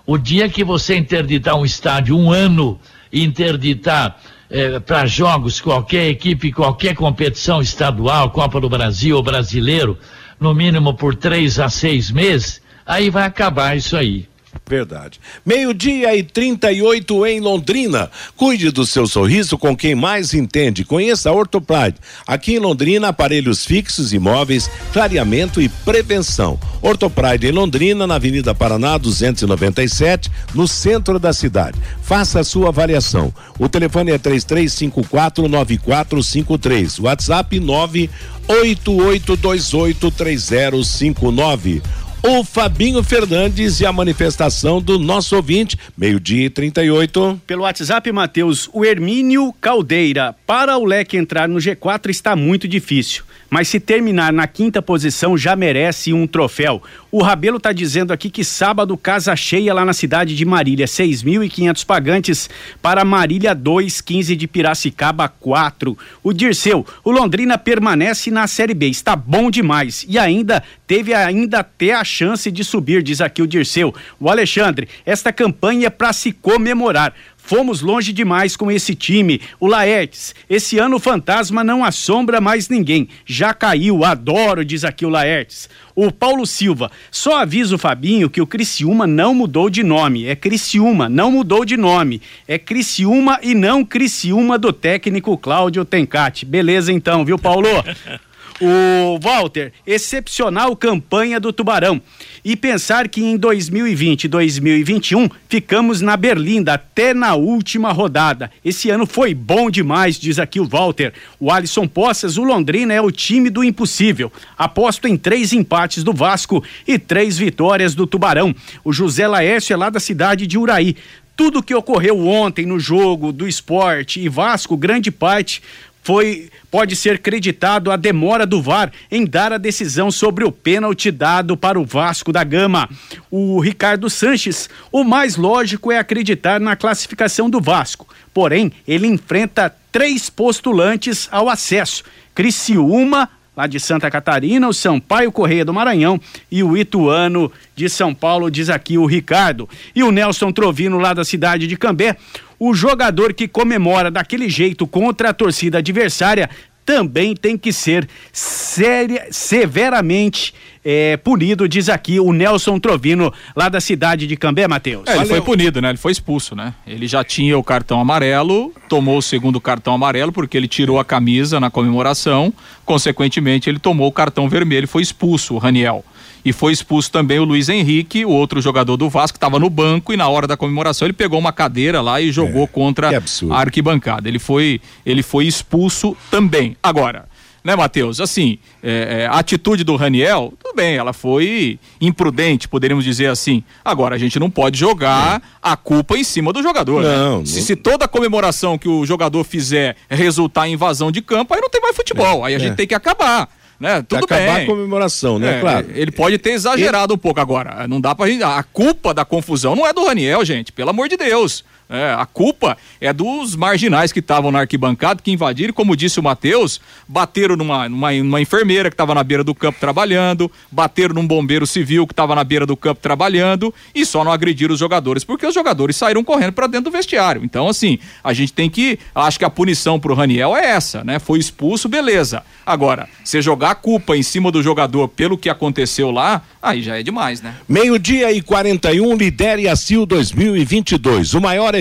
O dia que você interditar um estádio um ano, interditar eh, para jogos, qualquer equipe, qualquer competição estadual, Copa do Brasil ou brasileiro, no mínimo por três a seis meses, aí vai acabar isso aí. Verdade. Meio-dia e 38 em Londrina. Cuide do seu sorriso com quem mais entende. Conheça a Ortopride. Aqui em Londrina, aparelhos fixos, imóveis, clareamento e prevenção. Ortopride em Londrina, na Avenida Paraná 297, no centro da cidade. Faça a sua avaliação. O telefone é 33549453. WhatsApp 988283059 o Fabinho Fernandes e a manifestação do nosso ouvinte, meio-dia e 38. Pelo WhatsApp, Matheus, o Hermínio Caldeira. Para o leque entrar no G4 está muito difícil mas se terminar na quinta posição já merece um troféu. O Rabelo está dizendo aqui que sábado casa cheia lá na cidade de Marília, 6.500 pagantes para Marília 2, 15 de Piracicaba 4. O Dirceu, o Londrina permanece na Série B, está bom demais e ainda teve ainda até a chance de subir, diz aqui o Dirceu. O Alexandre, esta campanha é para se comemorar. Fomos longe demais com esse time. O Laertes, esse ano o fantasma não assombra mais ninguém. Já caiu, adoro, diz aqui o Laertes. O Paulo Silva, só avisa o Fabinho que o Criciúma não mudou de nome. É Criciúma, não mudou de nome. É Criciúma e não Criciúma do técnico Cláudio Tencati. Beleza então, viu, Paulo? O Walter, excepcional campanha do Tubarão. E pensar que em 2020 e 2021 ficamos na Berlinda até na última rodada. Esse ano foi bom demais, diz aqui o Walter. O Alisson Poças, o Londrina é o time do impossível. Aposto em três empates do Vasco e três vitórias do Tubarão. O José Laércio é lá da cidade de Uraí tudo que ocorreu ontem no jogo do esporte e Vasco, grande parte foi pode ser creditado a demora do VAR em dar a decisão sobre o pênalti dado para o Vasco da Gama. O Ricardo Sanches, o mais lógico é acreditar na classificação do Vasco. Porém, ele enfrenta três postulantes ao acesso: Criciúma, lá de Santa Catarina, o Sampaio Correia do Maranhão e o Ituano de São Paulo, diz aqui o Ricardo. E o Nelson Trovino, lá da cidade de Cambé, o jogador que comemora daquele jeito contra a torcida adversária também tem que ser séria, severamente é, punido, diz aqui o Nelson Trovino, lá da cidade de Cambé, Matheus. É, ele foi punido, né? Ele foi expulso, né? Ele já tinha o cartão amarelo, tomou o segundo cartão amarelo porque ele tirou a camisa na comemoração, consequentemente ele tomou o cartão vermelho e foi expulso, o Raniel e foi expulso também o Luiz Henrique, o outro jogador do Vasco, que estava no banco e na hora da comemoração ele pegou uma cadeira lá e jogou é, contra a arquibancada. Ele foi, ele foi expulso também. Agora, né, Matheus? Assim, é, é, a atitude do Raniel, tudo bem, ela foi imprudente, poderíamos dizer assim. Agora, a gente não pode jogar é. a culpa em cima do jogador. Né? Não, né? se, não... se, toda a comemoração que o jogador fizer resultar em invasão de campo, aí não tem mais futebol. É, aí a gente é. tem que acabar né? Tudo acabar bem. a comemoração, né? É, claro. Ele pode ter exagerado um pouco agora. Não dá pra gente. A culpa da confusão não é do Raniel, gente. Pelo amor de Deus. É, a culpa é dos marginais que estavam na arquibancada, que invadiram, como disse o Matheus, bateram numa, numa, numa enfermeira que estava na beira do campo trabalhando, bateram num bombeiro civil que estava na beira do campo trabalhando e só não agrediram os jogadores, porque os jogadores saíram correndo para dentro do vestiário. Então, assim, a gente tem que. Acho que a punição pro Raniel é essa, né? Foi expulso, beleza. Agora, você jogar a culpa em cima do jogador pelo que aconteceu lá, aí já é demais, né? Meio-dia e 41, lidere a CIL 2022, o maior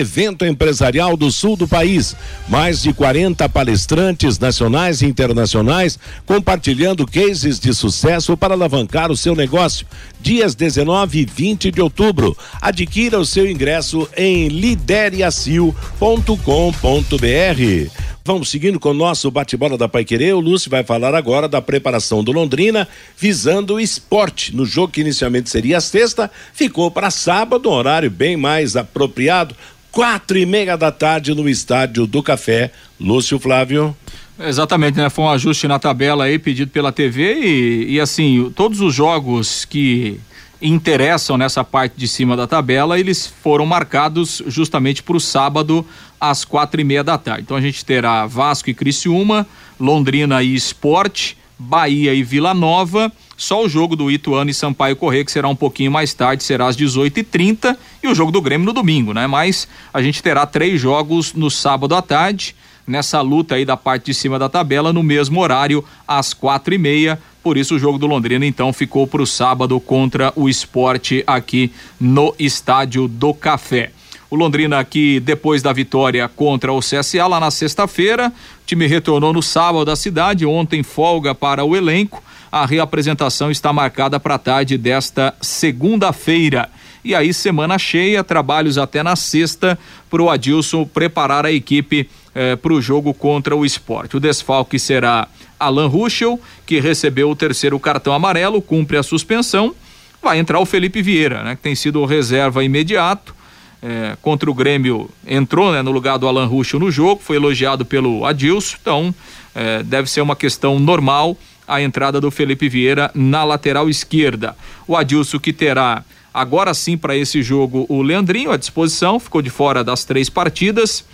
empresarial do sul do país. Mais de 40 palestrantes nacionais e internacionais compartilhando cases de sucesso para alavancar o seu negócio. Dias 19 e 20 de outubro. Adquira o seu ingresso em lidereacil.com.br. Vamos seguindo com o nosso bate-bola da Paiquerê. O Lúcio vai falar agora da preparação do Londrina visando o esporte. No jogo que inicialmente seria sexta, ficou para sábado, um horário bem mais apropriado, quatro e meia da tarde no estádio do Café. Lúcio Flávio. Exatamente, né? Foi um ajuste na tabela aí pedido pela TV e, e assim, todos os jogos que interessam nessa parte de cima da tabela, eles foram marcados justamente para o sábado às quatro e meia da tarde. Então a gente terá Vasco e Criciúma, Londrina e Esporte, Bahia e Vila Nova, só o jogo do Ituano e Sampaio Correia, que será um pouquinho mais tarde, será às 18h30, e, o jogo do Grêmio no domingo, né? Mas a gente terá três jogos no sábado à tarde, nessa luta aí da parte de cima da tabela, no mesmo horário, às quatro e meia. Por isso o jogo do Londrina então ficou para o sábado contra o esporte aqui no Estádio do Café. O Londrina aqui, depois da vitória contra o CSA lá na sexta-feira, o time retornou no sábado da cidade, ontem folga para o elenco. A reapresentação está marcada para a tarde desta segunda-feira. E aí, semana cheia, trabalhos até na sexta para o Adilson preparar a equipe eh, para o jogo contra o esporte. O desfalque será Alan Ruschel, que recebeu o terceiro cartão amarelo, cumpre a suspensão. Vai entrar o Felipe Vieira, né, que tem sido reserva imediato é, contra o Grêmio entrou né, no lugar do Alan Ruschel no jogo, foi elogiado pelo Adilson, então é, deve ser uma questão normal a entrada do Felipe Vieira na lateral esquerda. O Adilson que terá agora sim para esse jogo o Leandrinho à disposição, ficou de fora das três partidas.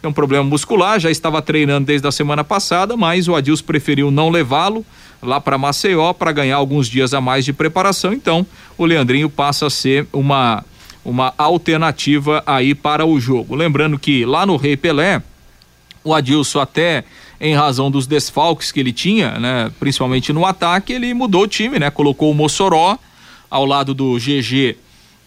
Tem um problema muscular, já estava treinando desde a semana passada, mas o Adilson preferiu não levá-lo lá para Maceió para ganhar alguns dias a mais de preparação. Então, o Leandrinho passa a ser uma uma alternativa aí para o jogo. Lembrando que lá no Rei Pelé, o Adilson até em razão dos desfalques que ele tinha, né, principalmente no ataque, ele mudou o time, né, colocou o Mossoró ao lado do GG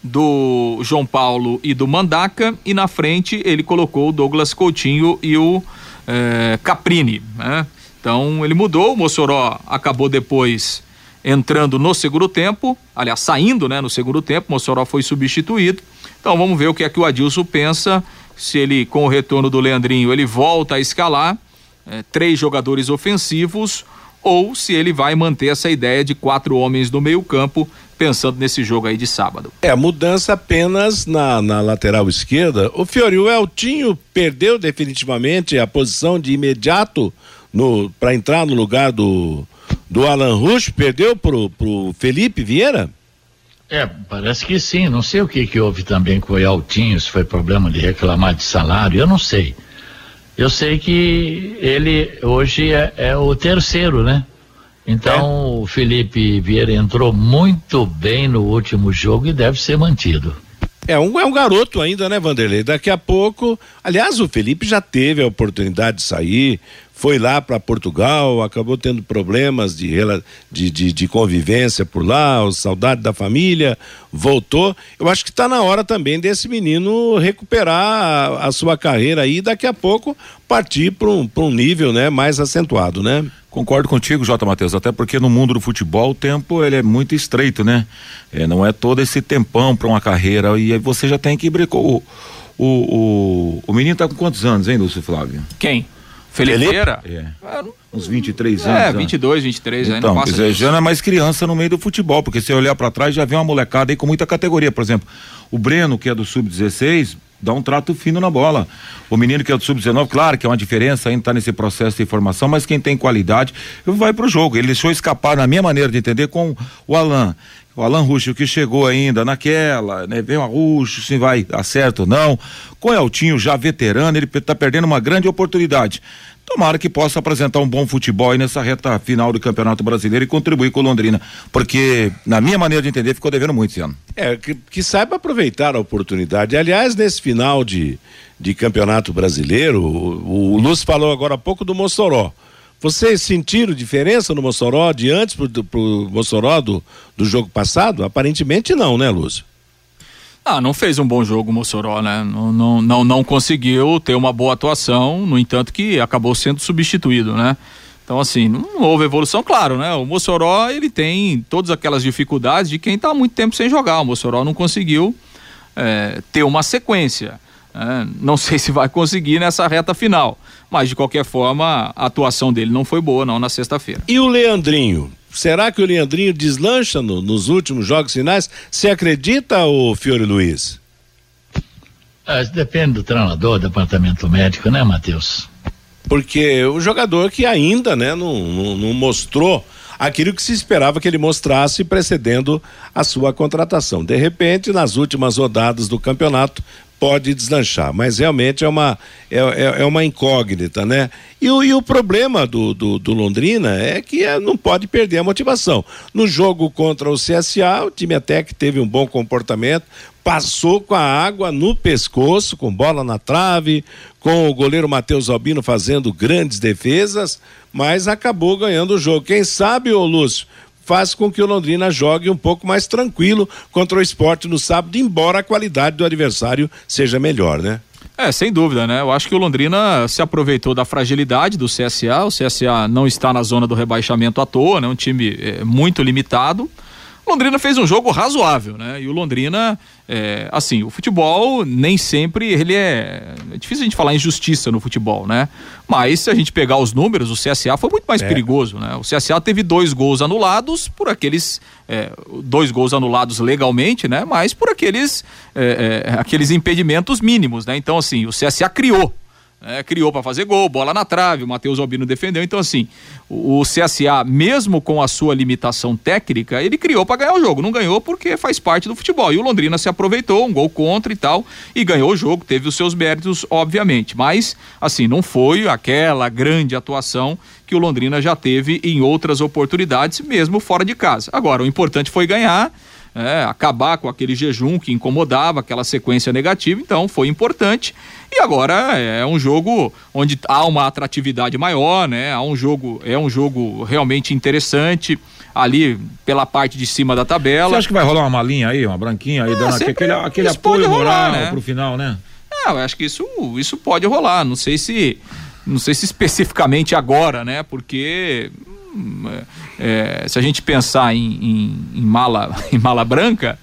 do João Paulo e do Mandaca e na frente ele colocou o Douglas Coutinho e o eh, Caprini, né? Então ele mudou, o Mossoró acabou depois entrando no segundo tempo, aliás, saindo né, no segundo tempo, Mossoró foi substituído. Então vamos ver o que é que o Adilson pensa, se ele, com o retorno do Leandrinho, ele volta a escalar é, três jogadores ofensivos ou se ele vai manter essa ideia de quatro homens no meio-campo, pensando nesse jogo aí de sábado. É, mudança apenas na, na lateral esquerda. O Fiori, o Eltinho perdeu definitivamente a posição de imediato no para entrar no lugar do, do Alan Rush, perdeu pro, pro Felipe Vieira? É, parece que sim. Não sei o que, que houve também com o Eltinho, se foi problema de reclamar de salário, eu não sei. Eu sei que ele hoje é, é o terceiro, né? Então é. o Felipe Vieira entrou muito bem no último jogo e deve ser mantido. É um, é um garoto ainda, né, Vanderlei? Daqui a pouco. Aliás, o Felipe já teve a oportunidade de sair, foi lá para Portugal, acabou tendo problemas de, de, de, de, convivência por lá, saudade da família, voltou. Eu acho que está na hora também desse menino recuperar a, a sua carreira aí e daqui a pouco partir para um, um nível né, mais acentuado, né? Concordo contigo, Jota Matheus, até porque no mundo do futebol o tempo ele é muito estreito, né? É, não é todo esse tempão para uma carreira e aí você já tem que brincar. O, o, o, o menino está com quantos anos, hein, Lúcio Flávio? Quem? Felipe Vieira? É. uns 23 anos. É, 22, 23, então, não quer dizer, não é mais criança no meio do futebol, porque se olhar para trás já vê uma molecada aí com muita categoria. Por exemplo, o Breno, que é do Sub-16, dá um trato fino na bola. O menino que é do Sub-19, claro que é uma diferença ainda tá nesse processo de formação, mas quem tem qualidade vai pro jogo. Ele deixou escapar, na minha maneira de entender, com o Alan. O Alan Ruxo que chegou ainda naquela, né? Vem o Ruxo, se vai dar certo ou não. Com o Eltinho já veterano, ele tá perdendo uma grande oportunidade. Tomara que possa apresentar um bom futebol aí nessa reta final do Campeonato Brasileiro e contribuir com Londrina, porque, na minha maneira de entender, ficou devendo muito esse ano. É, que, que saiba aproveitar a oportunidade. Aliás, nesse final de, de Campeonato Brasileiro, o, o Lúcio falou agora há pouco do Mossoró. Vocês sentiram diferença no Mossoró de antes pro, pro Mossoró do, do jogo passado? Aparentemente não, né, Lúcio? Ah, não fez um bom jogo o Mossoró, né? Não, não, não, não conseguiu ter uma boa atuação, no entanto que acabou sendo substituído, né? Então, assim, não houve evolução, claro, né? O Mossoró, ele tem todas aquelas dificuldades de quem está há muito tempo sem jogar. O Mossoró não conseguiu é, ter uma sequência. Né? Não sei se vai conseguir nessa reta final. Mas, de qualquer forma, a atuação dele não foi boa, não, na sexta-feira. E o Leandrinho? Será que o Leandrinho deslancha no, nos últimos jogos finais? Você acredita, o Fiore Luiz? Ah, depende do treinador, do departamento médico, né, Matheus? Porque o jogador que ainda, né, não, não, não mostrou aquilo que se esperava que ele mostrasse precedendo a sua contratação. De repente, nas últimas rodadas do campeonato, pode deslanchar, mas realmente é uma, é, é, é uma incógnita, né? E o, e o problema do, do, do Londrina é que é, não pode perder a motivação. No jogo contra o CSA, o time até que teve um bom comportamento, passou com a água no pescoço, com bola na trave, com o goleiro Matheus Albino fazendo grandes defesas, mas acabou ganhando o jogo. Quem sabe, ô Lúcio, faz com que o Londrina jogue um pouco mais tranquilo contra o esporte no sábado, embora a qualidade do adversário seja melhor, né? É, sem dúvida, né? Eu acho que o Londrina se aproveitou da fragilidade do CSA. O CSA não está na zona do rebaixamento à toa, né? Um time é, muito limitado. Londrina fez um jogo razoável, né? E o Londrina, é, assim, o futebol nem sempre ele é, é difícil a gente falar em justiça no futebol, né? Mas se a gente pegar os números, o CSA foi muito mais é. perigoso, né? O CSA teve dois gols anulados por aqueles é, dois gols anulados legalmente, né? Mas por aqueles é, é, aqueles impedimentos mínimos, né? Então assim, o CSA criou é, criou para fazer gol, bola na trave, o Matheus Albino defendeu. Então, assim, o, o, CSA, mesmo com a sua limitação técnica, ele criou para ganhar o jogo. Não ganhou porque faz parte do futebol. E o Londrina se aproveitou, um gol contra e tal, e ganhou o jogo, teve os seus méritos, obviamente. Mas, assim, não foi aquela grande atuação que o Londrina já teve em outras oportunidades, mesmo fora de casa. Agora, o importante foi ganhar é, acabar com aquele jejum que incomodava, aquela sequência negativa, então foi importante. E agora é um jogo onde há uma atratividade maior, né? Há um jogo, é um jogo realmente interessante ali pela parte de cima da tabela. Você acha que vai rolar uma malinha aí, uma branquinha aí, é, dando aquele, aquele apoio rolar, moral né? pro final, né? É, eu acho que isso, isso pode rolar. Não sei se. Não sei se especificamente agora, né? Porque é, se a gente pensar em, em, em, mala, em mala branca,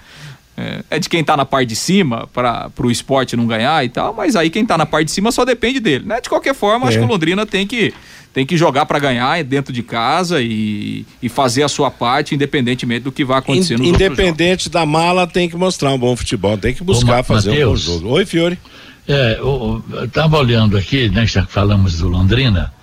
é, é de quem está na parte de cima para o esporte não ganhar e tal, mas aí quem está na parte de cima só depende dele, né? De qualquer forma, é. acho que o Londrina tem que tem que jogar para ganhar dentro de casa e, e fazer a sua parte, independentemente do que vai acontecer no Independente da mala, tem que mostrar um bom futebol, tem que buscar Ô, fazer Mateus, um bom jogo. Oi, Fiore. É, eu estava olhando aqui, né, já que falamos do Londrina,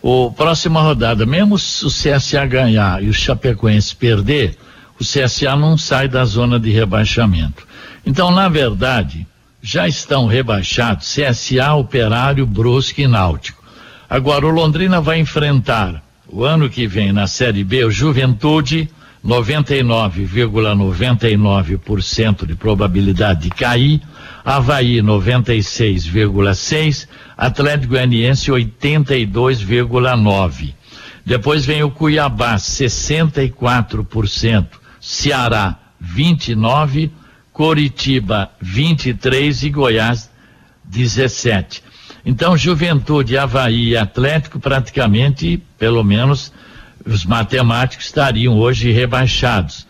o próxima rodada, mesmo o CSA ganhar e o Chapecoense perder, o CSA não sai da zona de rebaixamento. Então, na verdade, já estão rebaixados CSA, Operário, Brusque e Náutico. Agora, o Londrina vai enfrentar o ano que vem na Série B o Juventude, 99,99% de probabilidade de cair, Havaí 96,6%, Atlético Goianiense 82,9%. Depois vem o Cuiabá, 64%, Ceará 29%, Coritiba 23% e Goiás 17%. Então, Juventude, Havaí e Atlético, praticamente, pelo menos, os matemáticos estariam hoje rebaixados.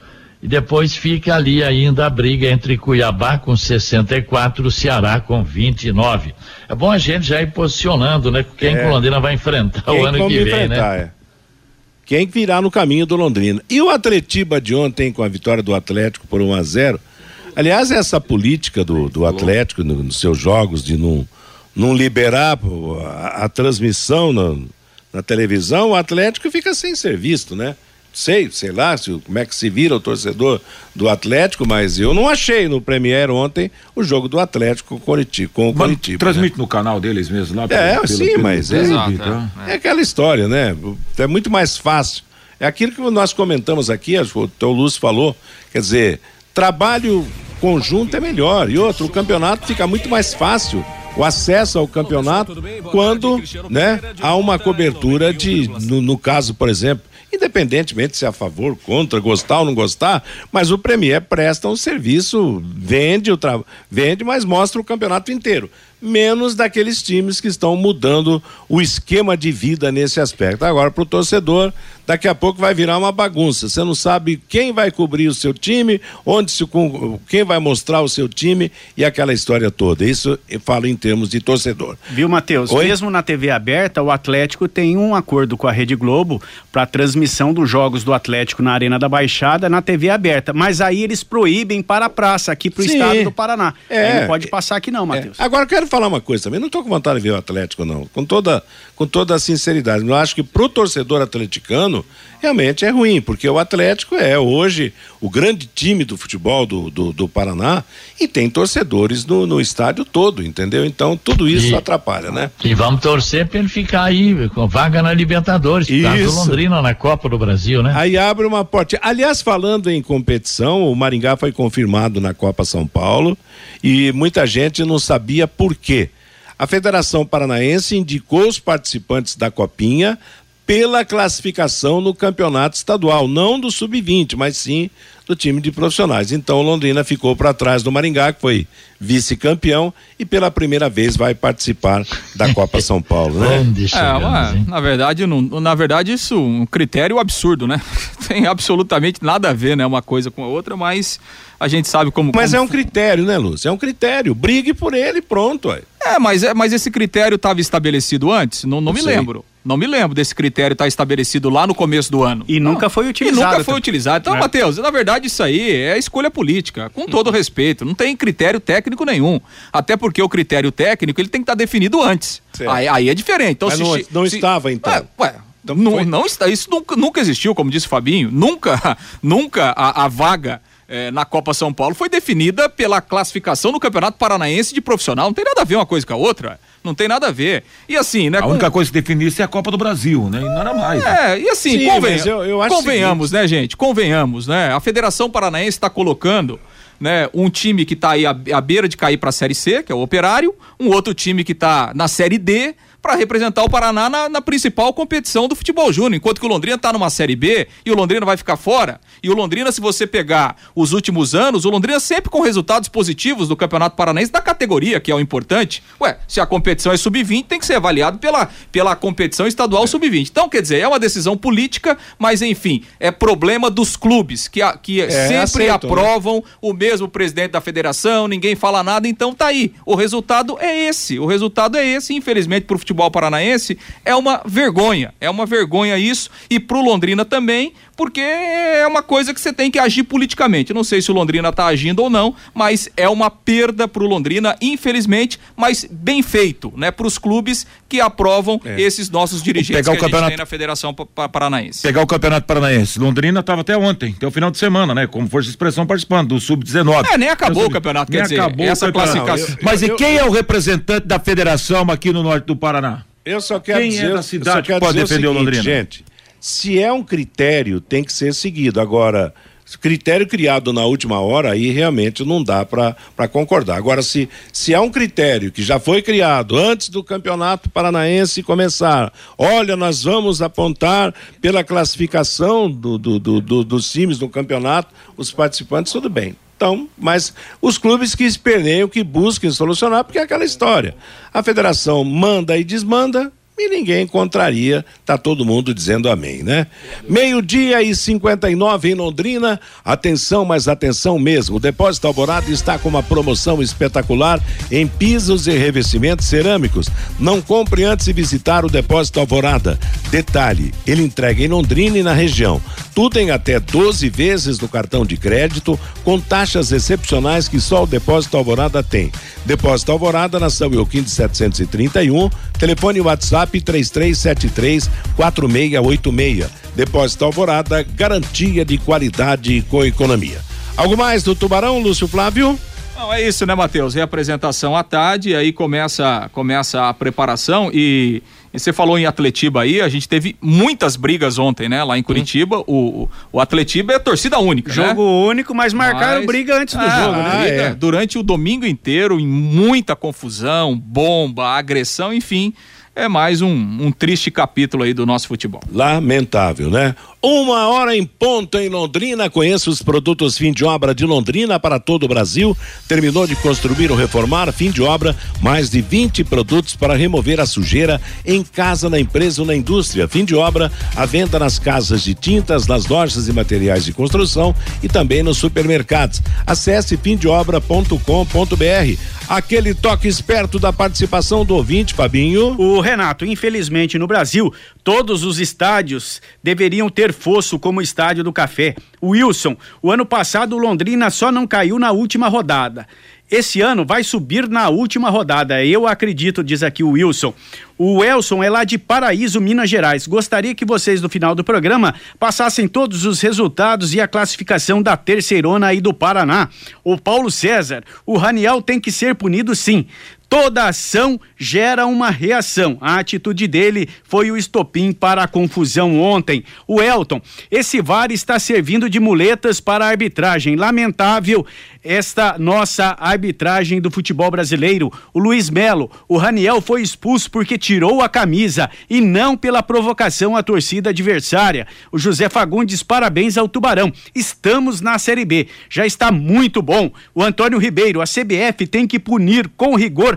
E depois fica ali ainda a briga entre Cuiabá com 64 e o Ceará com 29. É bom a gente já ir posicionando, né? Quem é. o Londrina vai enfrentar Quem o ano que vem, né? É. Quem virá no caminho do Londrina. E o Atletiba de ontem com a vitória do Atlético por 1 a 0 Aliás, essa política do, do Atlético no, nos seus jogos de não não liberar a, a transmissão na, na, televisão, o Atlético fica sem ser visto, né? Sei, sei lá se, como é que se vira o torcedor do Atlético, mas eu não achei no Premier ontem o jogo do Atlético com, Coritiba, com o Coritiba. Transmite né? no canal deles mesmo lá? É, pelo, sim, pelo, mas é, Exato, é, é. é aquela história, né? É muito mais fácil. É aquilo que nós comentamos aqui, o teu Lúcio falou, quer dizer, trabalho conjunto é melhor. E outro, o campeonato fica muito mais fácil o acesso ao campeonato quando né, há uma cobertura de, no, no caso, por exemplo, independentemente se é a favor, contra, gostar ou não gostar, mas o Premier presta um serviço, vende, o tra... vende, mas mostra o campeonato inteiro menos daqueles times que estão mudando o esquema de vida nesse aspecto. Agora, para o torcedor, daqui a pouco vai virar uma bagunça. Você não sabe quem vai cobrir o seu time, onde se, quem vai mostrar o seu time e aquela história toda. Isso eu falo em termos de torcedor. Viu, Matheus? Mesmo na TV aberta, o Atlético tem um acordo com a Rede Globo para a transmissão dos jogos do Atlético na Arena da Baixada na TV aberta. Mas aí eles proíbem para a praça, aqui para o estado do Paraná. É, não pode passar aqui, não, é. Matheus. É. Agora eu quero falar uma coisa também. Não estou com vontade de ver o Atlético, não. Com toda, com toda a sinceridade. Eu acho que para o torcedor atleticano, realmente é ruim, porque o Atlético é hoje o grande time do futebol do, do, do Paraná e tem torcedores no, no, estádio todo, entendeu? Então tudo isso e, atrapalha, né? E vamos torcer para ele ficar aí com vaga na Libertadores, do Londrina na Copa do Brasil, né? Aí abre uma porta. Aliás, falando em competição, o Maringá foi confirmado na Copa São Paulo e muita gente não sabia por quê. A Federação Paranaense indicou os participantes da Copinha pela classificação no campeonato estadual, não do sub-20, mas sim do time de profissionais. Então Londrina ficou para trás do Maringá, que foi vice-campeão e pela primeira vez vai participar da Copa São Paulo, né? é, uma, na verdade, não, na verdade isso é um critério absurdo, né? Tem absolutamente nada a ver, né, uma coisa com a outra, mas a gente sabe como. Mas como... é um critério, né, Lúcio? É um critério. Brigue por ele, pronto. Ué. É, mas é, mas esse critério estava estabelecido antes? Não, não, não me sei. lembro. Não me lembro desse critério estar tá estabelecido lá no começo do ano. E nunca foi utilizado. E nunca foi utilizado. Então, é. Matheus, na verdade, isso aí é escolha política, com todo respeito. Não tem critério técnico nenhum. Até porque o critério técnico ele tem que estar tá definido antes. Aí, aí, é diferente. Então, Mas se, não, não se, estava, então. É, ué, então não, não, está, isso nunca, nunca existiu, como disse o Fabinho. Nunca, nunca a, a vaga é, na Copa São Paulo foi definida pela classificação no Campeonato Paranaense de profissional. Não tem nada a ver uma coisa com a outra. Não tem nada a ver. E assim, né? A com... única coisa que definisse é a Copa do Brasil, né? E nada mais. Né? É, e assim, Sim, conven... eu, eu convenhamos, né, gente? Convenhamos, né? A Federação Paranaense está colocando. Né, um time que está aí à, à beira de cair para a Série C, que é o Operário, um outro time que está na Série D, para representar o Paraná na, na, principal competição do futebol júnior, enquanto que o Londrina está numa Série B e o Londrina vai ficar fora. E o Londrina, se você pegar os últimos anos, o Londrina sempre com resultados positivos do Campeonato Paranaense da categoria, que é o importante. Ué, se a competição é sub-20, tem que ser avaliado pela, pela competição estadual sub-20. Então, quer dizer, é uma decisão política, mas enfim, é problema dos clubes que, que é, sempre aceito, né? aprovam né? o mesmo presidente da federação, ninguém fala nada, então tá aí. O resultado é esse. O resultado é esse, infelizmente, pro futebol futebol paranaense é uma vergonha. É uma vergonha isso e pro Londrina também, porque é uma coisa que você tem que agir politicamente. não sei se o Londrina está agindo ou não, mas é uma perda para o Londrina, infelizmente, mas bem feito, né, para os clubes que aprovam é. esses nossos dirigentes Pegar que o campeonato... tem na Federação Paranaense. Pegar o Campeonato Paranaense. Londrina estava até ontem, até o final de semana, né, como força de expressão participando do sub-19. É, nem acabou o campeonato, quer dizer, essa classificação. Mas e quem é o representante da federação aqui no norte do Paraná? Eu só quero quem dizer, é da cidade que pode defender o, seguinte, o Londrina? Gente, se é um critério, tem que ser seguido. Agora, critério criado na última hora, aí realmente não dá para concordar. Agora, se, se é um critério que já foi criado antes do campeonato paranaense começar, olha, nós vamos apontar pela classificação do, do, do, do dos times do campeonato, os participantes, tudo bem. Então, mas os clubes que esperneiam, que busquem solucionar, porque é aquela história. A federação manda e desmanda, e ninguém encontraria, tá todo mundo dizendo amém, né? Meio-dia e 59 em Londrina. Atenção, mas atenção mesmo. O Depósito Alvorada está com uma promoção espetacular em pisos e revestimentos cerâmicos. Não compre antes de visitar o Depósito Alvorada. Detalhe: ele entrega em Londrina e na região. Tudo em até 12 vezes no cartão de crédito, com taxas excepcionais que só o Depósito Alvorada tem. Depósito Alvorada na São de 731, telefone WhatsApp 3373 4686. Depósito Alvorada, garantia de qualidade com economia. Algo mais do Tubarão, Lúcio Flávio? Não, é isso, né, Matheus? Reapresentação à tarde, aí começa, começa a preparação e e você falou em Atletiba aí, a gente teve muitas brigas ontem, né? Lá em Curitiba. O, o Atletiba é torcida única. Jogo né? único, mas marcaram mas... briga antes do ah, jogo, né? Briga, é. Durante o domingo inteiro, em muita confusão, bomba, agressão, enfim é mais um, um, triste capítulo aí do nosso futebol. Lamentável, né? Uma hora em ponto em Londrina. Conheça os produtos fim de obra de Londrina para todo o Brasil. Terminou de construir ou reformar, fim de obra, mais de 20 produtos para remover a sujeira em casa, na empresa ou na indústria. Fim de obra, a venda nas casas de tintas, nas lojas e materiais de construção e também nos supermercados. Acesse fimdeobra.com.br. Aquele toque esperto da participação do ouvinte, Fabinho. O Renato, infelizmente no Brasil, todos os estádios deveriam ter fosso como o Estádio do Café. Wilson, o ano passado Londrina só não caiu na última rodada. Esse ano vai subir na última rodada, eu acredito, diz aqui o Wilson. O Elson é lá de Paraíso, Minas Gerais. Gostaria que vocês, no final do programa, passassem todos os resultados e a classificação da terceirona aí do Paraná. O Paulo César, o Raniel tem que ser punido sim. Toda ação gera uma reação. A atitude dele foi o estopim para a confusão ontem. O Elton, esse VAR está servindo de muletas para a arbitragem. Lamentável esta nossa arbitragem do futebol brasileiro. O Luiz Melo, o Raniel foi expulso porque tirou a camisa e não pela provocação à torcida adversária. O José Fagundes, parabéns ao Tubarão. Estamos na Série B. Já está muito bom. O Antônio Ribeiro, a CBF tem que punir com rigor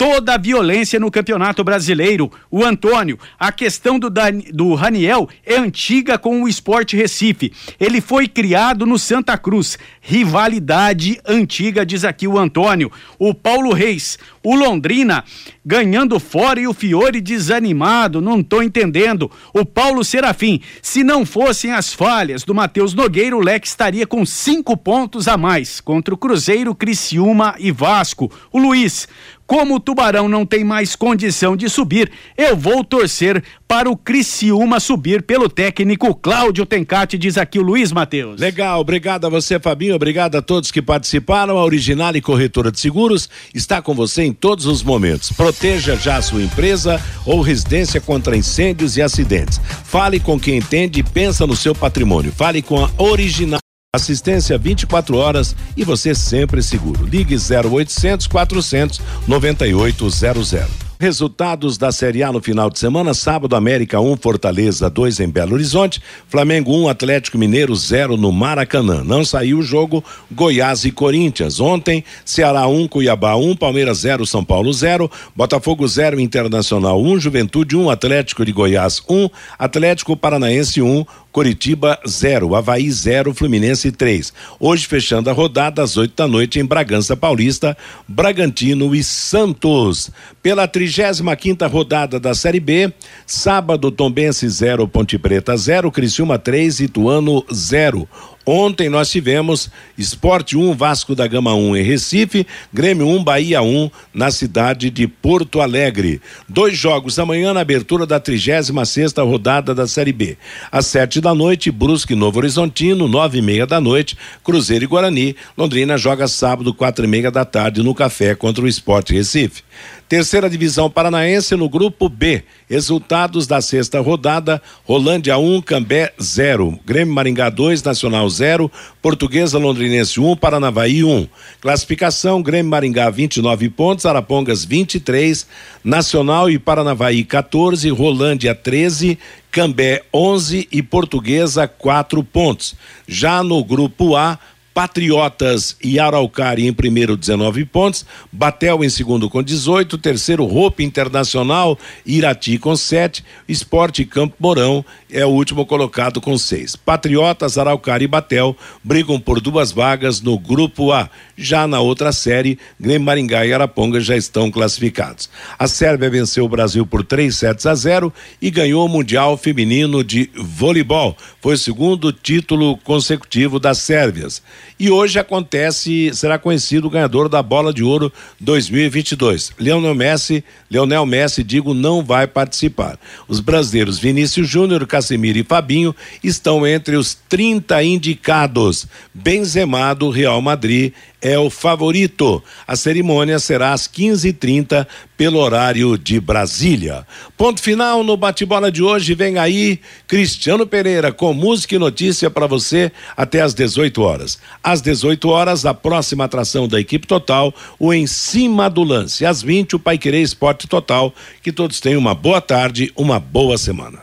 toda a violência no Campeonato Brasileiro. O Antônio, a questão do, Dan, do Raniel é antiga com o Esporte Recife. Ele foi criado no Santa Cruz. Rivalidade antiga, diz aqui o Antônio. O Paulo Reis, o Londrina ganhando fora e o Fiore desanimado, não tô entendendo. O Paulo Serafim, se não fossem as falhas do Matheus Nogueira, o Leque estaria com cinco pontos a mais contra o Cruzeiro, Criciúma e Vasco. O Luiz, como o Tubarão não tem mais condição de subir, eu vou torcer para o Criciúma subir pelo técnico Cláudio Tencati, diz aqui o Luiz Matheus. Legal, obrigado a você, Fabinho, obrigado a todos que participaram. A Original e Corretora de Seguros está com você em todos os momentos. Proteja já a sua empresa ou residência contra incêndios e acidentes. Fale com quem entende e pensa no seu patrimônio. Fale com a Original. Assistência 24 horas e você sempre seguro. Ligue 0800 400 9800. Resultados da Série A no final de semana: sábado, América 1, um, Fortaleza 2 em Belo Horizonte, Flamengo 1, um, Atlético Mineiro 0 no Maracanã. Não saiu o jogo Goiás e Corinthians. Ontem, Ceará 1, um, Cuiabá 1, Palmeiras 0, São Paulo 0, Botafogo 0, Internacional 1, Juventude 1, Atlético de Goiás 1, Atlético Paranaense 1, Coritiba 0, Havaí 0, Fluminense 3. Hoje fechando a rodada às 8 da noite em Bragança Paulista, Bragantino e Santos. Pela 35 quinta rodada da Série B, sábado Tombense 0, Ponte Preta 0, Criciúma 3, Ituano 0. Ontem nós tivemos Esporte 1, Vasco da Gama 1 em Recife, Grêmio 1, Bahia 1 na cidade de Porto Alegre. Dois jogos amanhã na abertura da 36 sexta rodada da Série B. Às sete da noite, Brusque Novo Horizontino, nove e meia da noite, Cruzeiro e Guarani. Londrina joga sábado, quatro e meia da tarde no Café contra o Esporte Recife. Terceira divisão paranaense no grupo B. Resultados da sexta rodada: Rolândia 1, um, Cambé 0, Grêmio Maringá 2, Nacional 0, Portuguesa Londrinense 1, um, Paranavaí 1. Um. Classificação: Grêmio Maringá 29 pontos, Arapongas 23, Nacional e Paranavaí 14, Rolândia 13, Cambé 11 e Portuguesa 4 pontos. Já no grupo A, Patriotas e Araucária em primeiro 19 pontos, Batel em segundo com 18, terceiro Roupa Internacional, Irati com 7, Esporte Campo Mourão é o último colocado com 6. Patriotas, Araucária e Batel brigam por duas vagas no grupo A. Já na outra série, Grêmio Maringá e Araponga já estão classificados. A Sérvia venceu o Brasil por 3 sets a 0 e ganhou o Mundial Feminino de Voleibol. Foi o segundo título consecutivo das Sérvias. E hoje acontece, será conhecido o ganhador da Bola de Ouro 2022. Leonel Messi, Leonel Messi, digo, não vai participar. Os brasileiros Vinícius Júnior, Casemiro e Fabinho estão entre os 30 indicados. Benzema do Real Madrid é o favorito. A cerimônia será às 15h30 pelo horário de Brasília. Ponto final no bate-bola de hoje. Vem aí Cristiano Pereira com música e notícia para você até às 18 horas. Às 18 horas, a próxima atração da equipe total, o Em Cima do Lance. Às 20, o Pai Querer Esporte Total. Que todos tenham uma boa tarde, uma boa semana.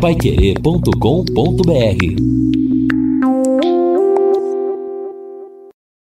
Paiquerê.com.br